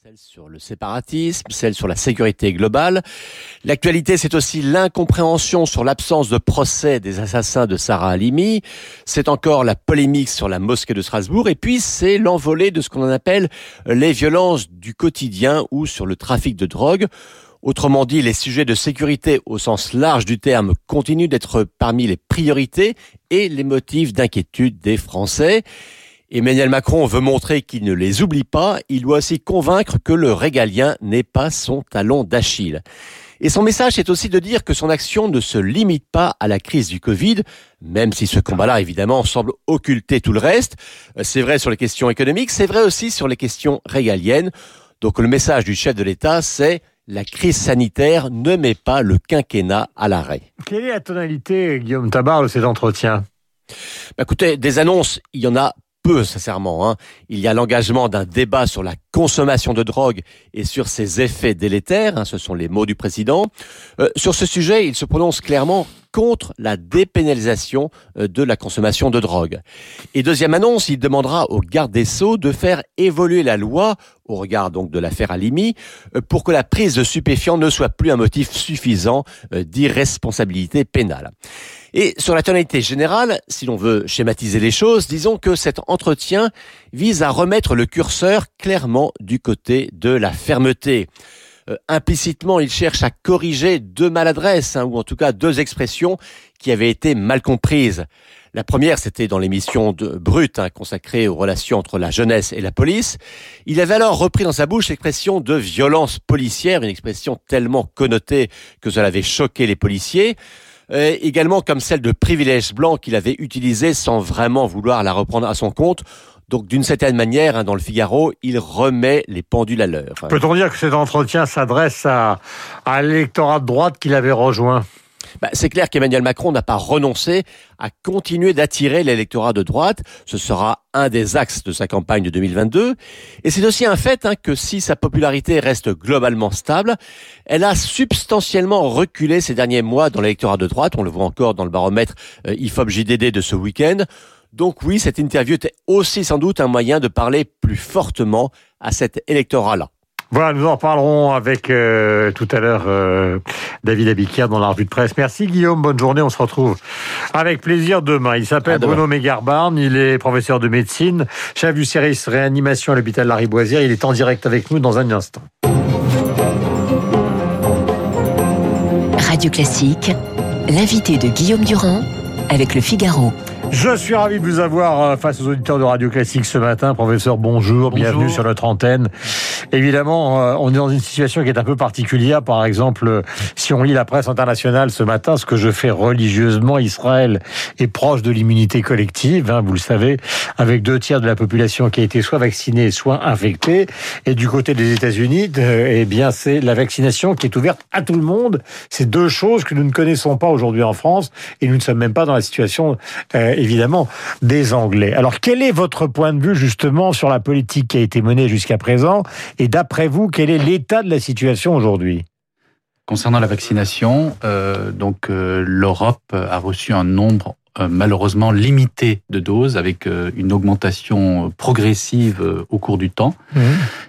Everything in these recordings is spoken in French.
Celle sur le séparatisme, celle sur la sécurité globale. L'actualité, c'est aussi l'incompréhension sur l'absence de procès des assassins de Sarah Halimi. C'est encore la polémique sur la mosquée de Strasbourg. Et puis, c'est l'envolée de ce qu'on appelle les violences du quotidien ou sur le trafic de drogue. Autrement dit, les sujets de sécurité au sens large du terme continuent d'être parmi les priorités et les motifs d'inquiétude des Français. Emmanuel Macron veut montrer qu'il ne les oublie pas, il doit aussi convaincre que le régalien n'est pas son talon d'Achille. Et son message est aussi de dire que son action ne se limite pas à la crise du Covid, même si ce combat-là, évidemment, semble occulter tout le reste. C'est vrai sur les questions économiques, c'est vrai aussi sur les questions régaliennes. Donc le message du chef de l'État, c'est la crise sanitaire ne met pas le quinquennat à l'arrêt. Quelle est la tonalité, Guillaume Tabar, de cet entretien? Bah, Écoutez, des annonces, il y en a peu, sincèrement. Hein. Il y a l'engagement d'un débat sur la consommation de drogue et sur ses effets délétères, hein, ce sont les mots du président. Euh, sur ce sujet, il se prononce clairement contre la dépénalisation euh, de la consommation de drogue. Et deuxième annonce, il demandera au garde des Sceaux de faire évoluer la loi au regard donc de l'affaire Alimi euh, pour que la prise de stupéfiants ne soit plus un motif suffisant d'irresponsabilité pénale. Et sur la tonalité générale, si l'on veut schématiser les choses, disons que cet entretien vise à remettre le curseur clairement du côté de la fermeté. Euh, implicitement, il cherche à corriger deux maladresses, hein, ou en tout cas deux expressions qui avaient été mal comprises. La première, c'était dans l'émission de Brut, hein, consacrée aux relations entre la jeunesse et la police. Il avait alors repris dans sa bouche l'expression de violence policière, une expression tellement connotée que cela avait choqué les policiers. Également comme celle de privilège blanc qu'il avait utilisée sans vraiment vouloir la reprendre à son compte. Donc d'une certaine manière, hein, dans le Figaro, il remet les pendules à l'heure. Peut-on dire que cet entretien s'adresse à l'électorat de droite qu'il avait rejoint? Bah, c'est clair qu'Emmanuel Macron n'a pas renoncé à continuer d'attirer l'électorat de droite. Ce sera un des axes de sa campagne de 2022. Et c'est aussi un fait hein, que si sa popularité reste globalement stable, elle a substantiellement reculé ces derniers mois dans l'électorat de droite. On le voit encore dans le baromètre euh, IFOP JDD de ce week-end. Donc oui, cette interview était aussi sans doute un moyen de parler plus fortement à cet électorat-là. Voilà, nous en reparlerons avec euh, tout à l'heure euh, David Abiquière dans la revue de presse. Merci Guillaume, bonne journée, on se retrouve avec plaisir demain. Il s'appelle Bruno Mégarbarn, il est professeur de médecine, chef du service réanimation à l'hôpital Lariboisière. Il est en direct avec nous dans un instant. Radio Classique, l'invité de Guillaume Durand avec le Figaro. Je suis ravi de vous avoir euh, face aux auditeurs de Radio Classique ce matin. Professeur, bonjour, bienvenue sur notre antenne. Évidemment, euh, on est dans une situation qui est un peu particulière. Par exemple, si on lit la presse internationale ce matin, ce que je fais religieusement, Israël est proche de l'immunité collective, hein, vous le savez, avec deux tiers de la population qui a été soit vaccinée, soit infectée. Et du côté des États-Unis, euh, eh bien, c'est la vaccination qui est ouverte à tout le monde. C'est deux choses que nous ne connaissons pas aujourd'hui en France et nous ne sommes même pas dans la situation évidemment des Anglais. Alors quel est votre point de vue justement sur la politique qui a été menée jusqu'à présent et d'après vous, quel est l'état de la situation aujourd'hui? Concernant la vaccination, euh, donc euh, l'Europe a reçu un nombre malheureusement limité de doses avec euh, une augmentation progressive euh, au cours du temps. Mmh.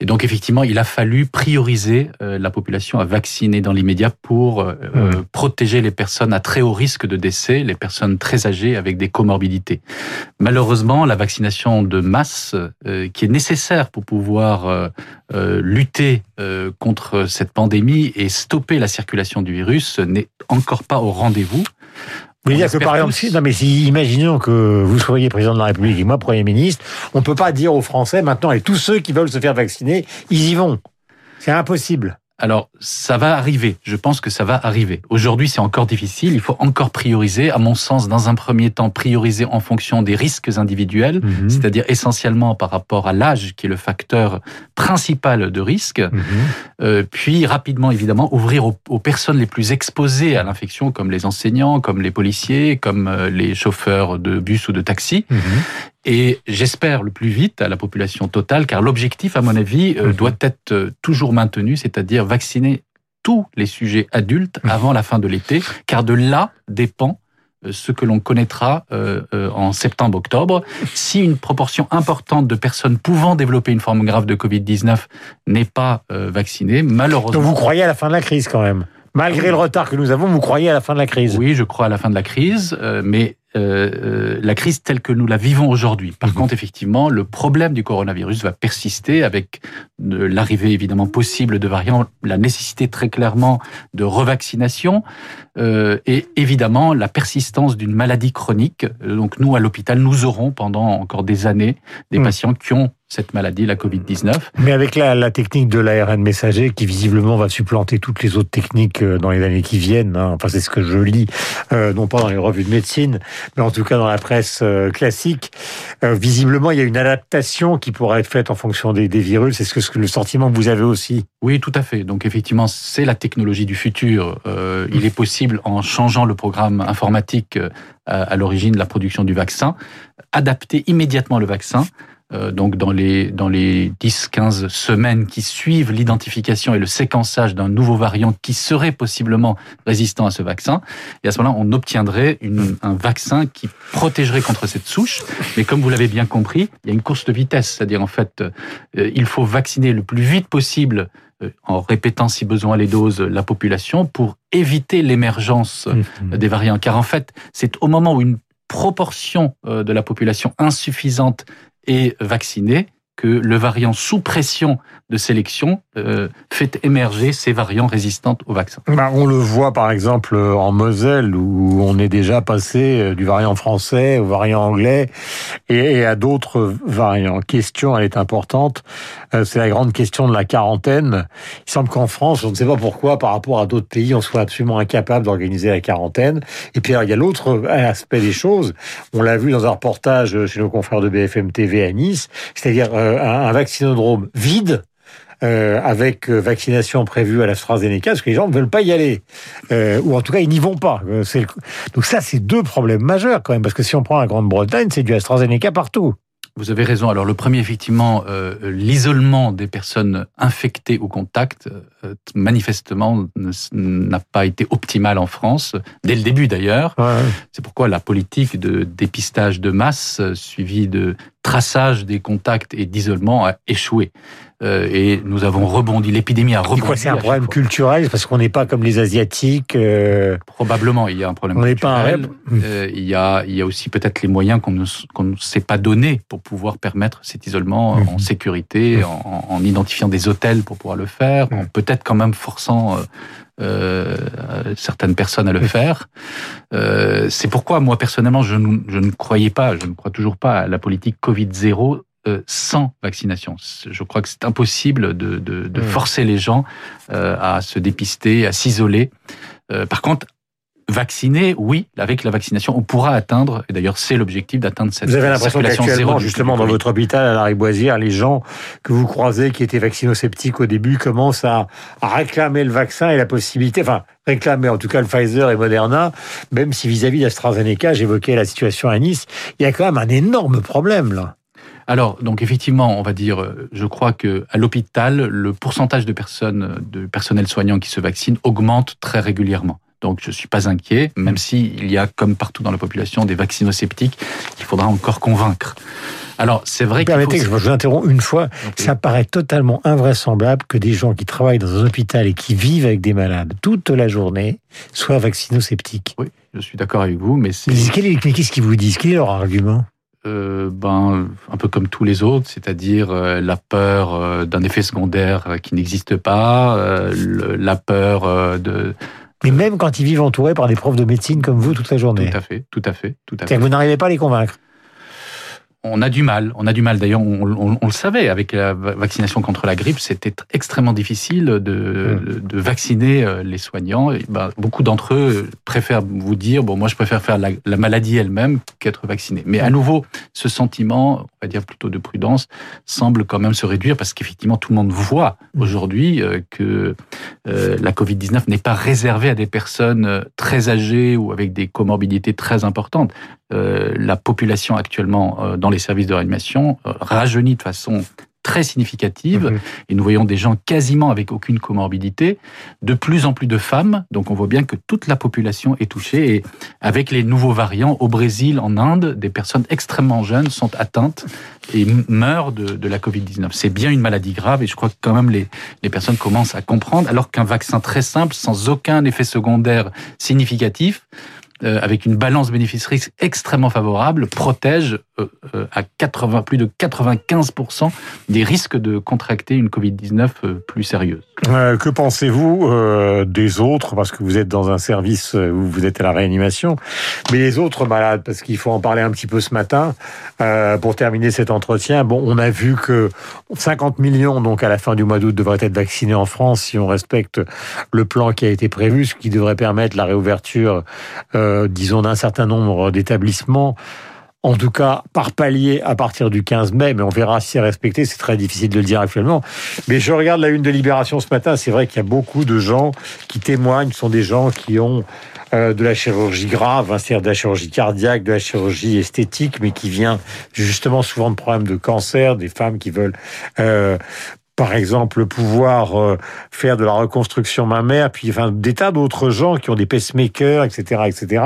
Et donc effectivement, il a fallu prioriser la population à vacciner dans l'immédiat pour mmh. protéger les personnes à très haut risque de décès, les personnes très âgées avec des comorbidités. Malheureusement, la vaccination de masse, qui est nécessaire pour pouvoir lutter contre cette pandémie et stopper la circulation du virus, n'est encore pas au rendez-vous. Vous voulez dire que par exemple, si, non mais si, imaginons que vous soyez président de la République et moi Premier ministre, on peut pas dire aux Français maintenant et tous ceux qui veulent se faire vacciner, ils y vont. C'est impossible. Alors, ça va arriver. Je pense que ça va arriver. Aujourd'hui, c'est encore difficile. Il faut encore prioriser. À mon sens, dans un premier temps, prioriser en fonction des risques individuels, mhm. c'est-à-dire essentiellement par rapport à l'âge, qui est le facteur principal de risque. Mhm. Euh, puis, rapidement, évidemment, ouvrir aux, personnes les plus exposées à l'infection, comme les enseignants, comme les policiers, comme euh, les chauffeurs de bus ou de taxi. Mhm et j'espère le plus vite à la population totale, car l'objectif, à mon avis, euh, mhm. doit être euh, toujours maintenu, c'est-à-dire vacciner tous les sujets adultes mhm. avant la fin de l'été, car de là dépend ce que l'on connaîtra en septembre-octobre. Si une proportion importante de personnes pouvant développer une forme grave de Covid-19 n'est pas vaccinée, malheureusement... Donc vous croyez à la fin de la crise quand même Malgré le retard que nous avons, vous croyez à la fin de la crise Oui, je crois à la fin de la crise, mais euh, euh, la crise telle que nous la vivons aujourd'hui. Par mhm. contre, effectivement, le problème du coronavirus va persister avec l'arrivée évidemment possible de variants, la nécessité très clairement de revaccination euh, et évidemment la persistance d'une maladie chronique. Donc nous, à l'hôpital, nous aurons pendant encore des années des mhm. patients qui ont cette maladie, la Covid-19. Mais avec la, la technique de l'ARN messager qui visiblement va supplanter toutes les autres techniques euh, dans les années qui viennent, hein, enfin c'est ce que je lis, euh, non pas dans les revues de médecine, mais en tout cas dans la presse euh, classique, euh, visiblement il y a une adaptation qui pourrait être faite en fonction des, des virus. Est-ce que, ce que le sentiment que vous avez aussi Oui, tout à fait. Donc effectivement, c'est la technologie du futur. Il est possible, en changeant le programme informatique à, l'origine de la production du vaccin, adapter immédiatement le vaccin donc dans les dans les 10-15 semaines qui suivent l'identification et le séquençage d'un nouveau variant qui serait possiblement résistant à ce vaccin. Et à ce moment-là, on obtiendrait une, un vaccin qui protégerait contre cette souche. Mais comme vous l'avez bien compris, il y a une course de vitesse, c'est-à-dire en fait, euh, il faut vacciner le plus vite possible euh, en répétant si besoin les doses la population pour éviter l'émergence mmh. des variants. Car en fait, c'est au moment où une proportion de la population insuffisante et vaccinés que le variant sous pression de sélection euh, fait émerger ces variants résistantes au vaccin. Bah, on le voit par exemple en Moselle où on est déjà passé euh, du variant français au variant anglais et, à d'autres variants. Question, elle est importante, euh, c'est la grande question de la quarantaine. Il semble qu'en France, on ne sait pas pourquoi, par rapport à d'autres pays, on soit absolument incapable d'organiser la quarantaine. Et puis il y a l'autre aspect des choses. On l'a vu dans un reportage chez nos confrères de BFM TV à Nice, c'est-à-dire un vaccinodrome vide euh, avec euh, vaccination prévue à l'AstraZeneca, parce que les gens ne veulent pas y aller, euh, ou en tout cas ils n'y vont pas. Donc ça, c'est deux problèmes majeurs quand même, parce que si on prend la Grande-Bretagne, c'est du AstraZeneca partout. Vous avez raison. Alors le premier, effectivement, l'isolement des personnes infectées au contact, manifestement, n'a pas été optimal en France, dès le début d'ailleurs. C'est pourquoi la politique de dépistage de masse, suivie de traçage des contacts et d'isolement, a échoué. Euh, et nous avons rebondi. L'épidémie a rebondi. C'est un problème culturel? Parce qu'on n'est pas comme les asiatiques. Euh, Probablement, il y a un problème. On n'est pas un euh, il y a, il y a aussi peut-être les moyens qu'on ne, s'est pas donné pour pouvoir permettre cet isolement en mhm. sécurité, mhm. en, en, identifiant des hôtels pour pouvoir le faire, en peut-être quand même forçant. Euh, certaines personnes à le faire. Euh, c'est pourquoi moi personnellement je, je ne croyais pas, je ne crois toujours pas à la politique Covid 0 euh, sans vaccination. Je crois que c'est impossible de, de, de, forcer les gens euh, à se dépister, à s'isoler. Euh, par contre, vacciner, oui, avec la vaccination, on pourra atteindre, et d'ailleurs c'est l'objectif d'atteindre cette Vous avez l'impression qu'actuellement, justement, dans votre hôpital à la Riboisière, les gens que vous croisez qui étaient vaccinosceptiques au début commencent à, à réclamer le vaccin et la possibilité, enfin, réclamer en tout cas le Pfizer et Moderna, même si vis-à-vis d'AstraZeneca, j'évoquais la situation à Nice, il y a quand même un énorme problème là. Alors, donc effectivement, on va dire, euh, je crois que à l'hôpital, le pourcentage de personnes, de personnel soignant qui se vaccinent augmente très régulièrement. Donc je suis pas inquiet, même s'il y a, comme partout dans la population, des vaccinosceptiques qu'il faudra encore convaincre. Alors, c'est vrai que. Permettez que je vous interromps une fois. Ça paraît totalement invraisemblable que des gens qui travaillent dans un hôpital et qui vivent avec des malades toute la journée soient vaccinosceptiques. Oui, je suis d'accord avec vous, mais c'est. Qu'est-ce qu'ils vous disent? Quel est leur argument? Euh, ben, un peu comme tous les autres, c'est-à-dire euh, la peur euh, d'un effet secondaire qui n'existe pas, la peur de... Mais même quand ils vivent entourés par des profs de médecine comme vous toute la journée. Tout à fait, tout à fait, tout à fait. Vous n'arrivez pas à les convaincre on a du mal, on a du mal. D'ailleurs, on, le savait avec la vaccination contre la grippe, c'était extrêmement difficile de, de, vacciner euh, les soignants. ben, beaucoup d'entre eux préfèrent vous dire bon, moi, je préfère faire la, maladie elle-même qu'être vacciné. Mais à nouveau, ce sentiment, on va dire plutôt de prudence, semble quand même se réduire parce qu'effectivement, tout le monde voit aujourd'hui euh, que euh, la Covid 19 n'est pas réservée à des personnes très âgées ou avec des comorbidités très importantes. La population actuellement dans les services de réanimation euh, rajeunit de façon très significative. Mhm. Et nous voyons des gens quasiment avec aucune comorbidité. De plus en plus de femmes. Donc on voit bien que toute la population est touchée. Et avec les nouveaux variants, au Brésil, en Inde, des personnes extrêmement jeunes sont atteintes et meurent de, de la Covid-19. C'est bien une maladie grave et je crois que quand même les, les personnes commencent à comprendre, alors qu'un vaccin très simple, sans aucun effet secondaire significatif, euh, avec une balance bénéfice-risque extrêmement favorable, protège euh, euh, à 80, plus de 95% des risques de contracter une Covid-19 plus sérieuse. Euh, que pensez-vous euh, des autres? Parce que vous êtes dans un service où vous êtes à la réanimation, mais les autres malades, parce qu'il faut en parler un petit peu ce matin euh, pour terminer cet entretien. Bon, on a vu que 50 millions, donc à la fin du mois d'août, devraient être vaccinés en France si on respecte le plan qui a été prévu, ce qui devrait permettre la réouverture, euh, disons, d'un certain nombre d'établissements en tout cas par palier à partir du 15 mai, mais on verra si c'est respecté, c'est très difficile de le dire actuellement. Mais je regarde la une de Libération ce matin, c'est vrai qu'il y a beaucoup de gens qui témoignent, ce sont des gens qui ont euh, de la chirurgie grave, hein, c'est-à-dire de la chirurgie cardiaque, de la chirurgie esthétique, mais qui vient justement souvent de problèmes de cancer, des femmes qui veulent euh, par exemple, pouvoir euh, faire de la reconstruction mammaire, puis enfin des tas d'autres gens qui ont des pacemakers, etc., etc.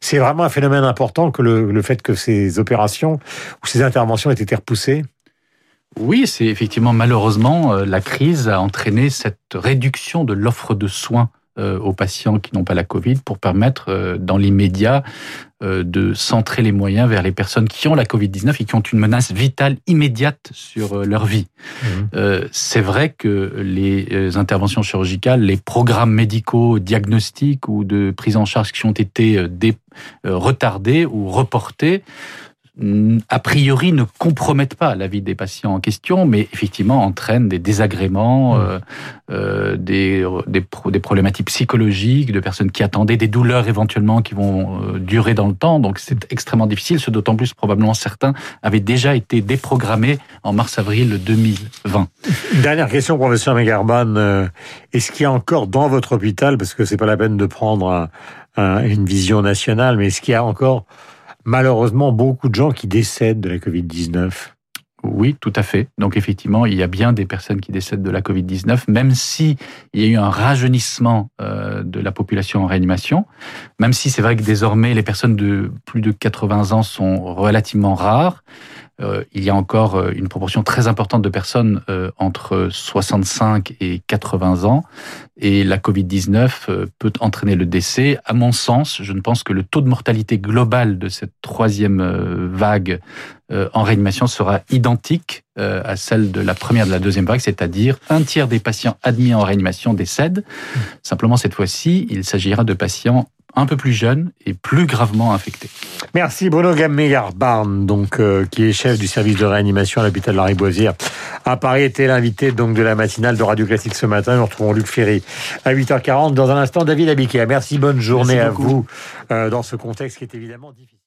C'est vraiment un phénomène important que le, le, fait que ces opérations ou ces interventions aient été repoussées. Oui, c'est effectivement malheureusement euh, la crise a entraîné cette réduction de l'offre de soins aux patients qui n'ont pas la Covid pour permettre euh, dans l'immédiat euh, de centrer les moyens vers les personnes qui ont la Covid-19 et qui ont une menace vitale immédiate sur leur vie. Mmh. C'est vrai que les interventions chirurgicales, les programmes médicaux, diagnostiques ou de prise en charge qui ont été retardés ou reportés a priori ne compromettent pas la vie des patients en question, mais effectivement entraînent des désagréments, mmh. euh, euh, des, des, des, problématiques psychologiques, de personnes qui attendaient des douleurs éventuellement qui vont euh, durer dans le temps. Donc c'est extrêmement difficile, ce d'autant plus probablement certains avaient déjà été déprogrammés en mars-avril 2020. Une dernière question, professeur Megarban. Est-ce qu'il y a encore dans votre hôpital, parce que c'est pas la peine de prendre un, un, une vision nationale, mais est-ce qu'il y a encore malheureusement beaucoup de gens qui décèdent de la Covid-19. Oui, tout à fait. Donc effectivement, il y a bien des personnes qui décèdent de la Covid-19, même si il y a eu un rajeunissement euh, de la population en réanimation, même si c'est vrai que désormais les personnes de plus de 80 ans sont relativement rares. Euh, il y a encore euh, une proportion très importante de personnes euh, entre 65 et 80 ans. Et la Covid-19 euh, peut entraîner le décès. À mon sens, je ne pense que le taux de mortalité global de cette troisième vague en réanimation sera identique à celle de la première de la deuxième vague, c'est-à-dire un tiers des patients admis en réanimation décèdent. Simplement, cette fois-ci, il s'agira de patients un peu plus jeunes et plus gravement infectés. Merci Bruno Gammeyard-Barn, donc euh, qui est chef du service de réanimation à l'hôpital de la Riboisière à Paris, était l'invité donc de la matinale de Radio Classique ce matin. Nous retrouvons Luc Ferry à 8h40. Dans un instant, David Abiquier. Merci, bonne journée Merci à vous euh, dans ce contexte qui est évidemment difficile.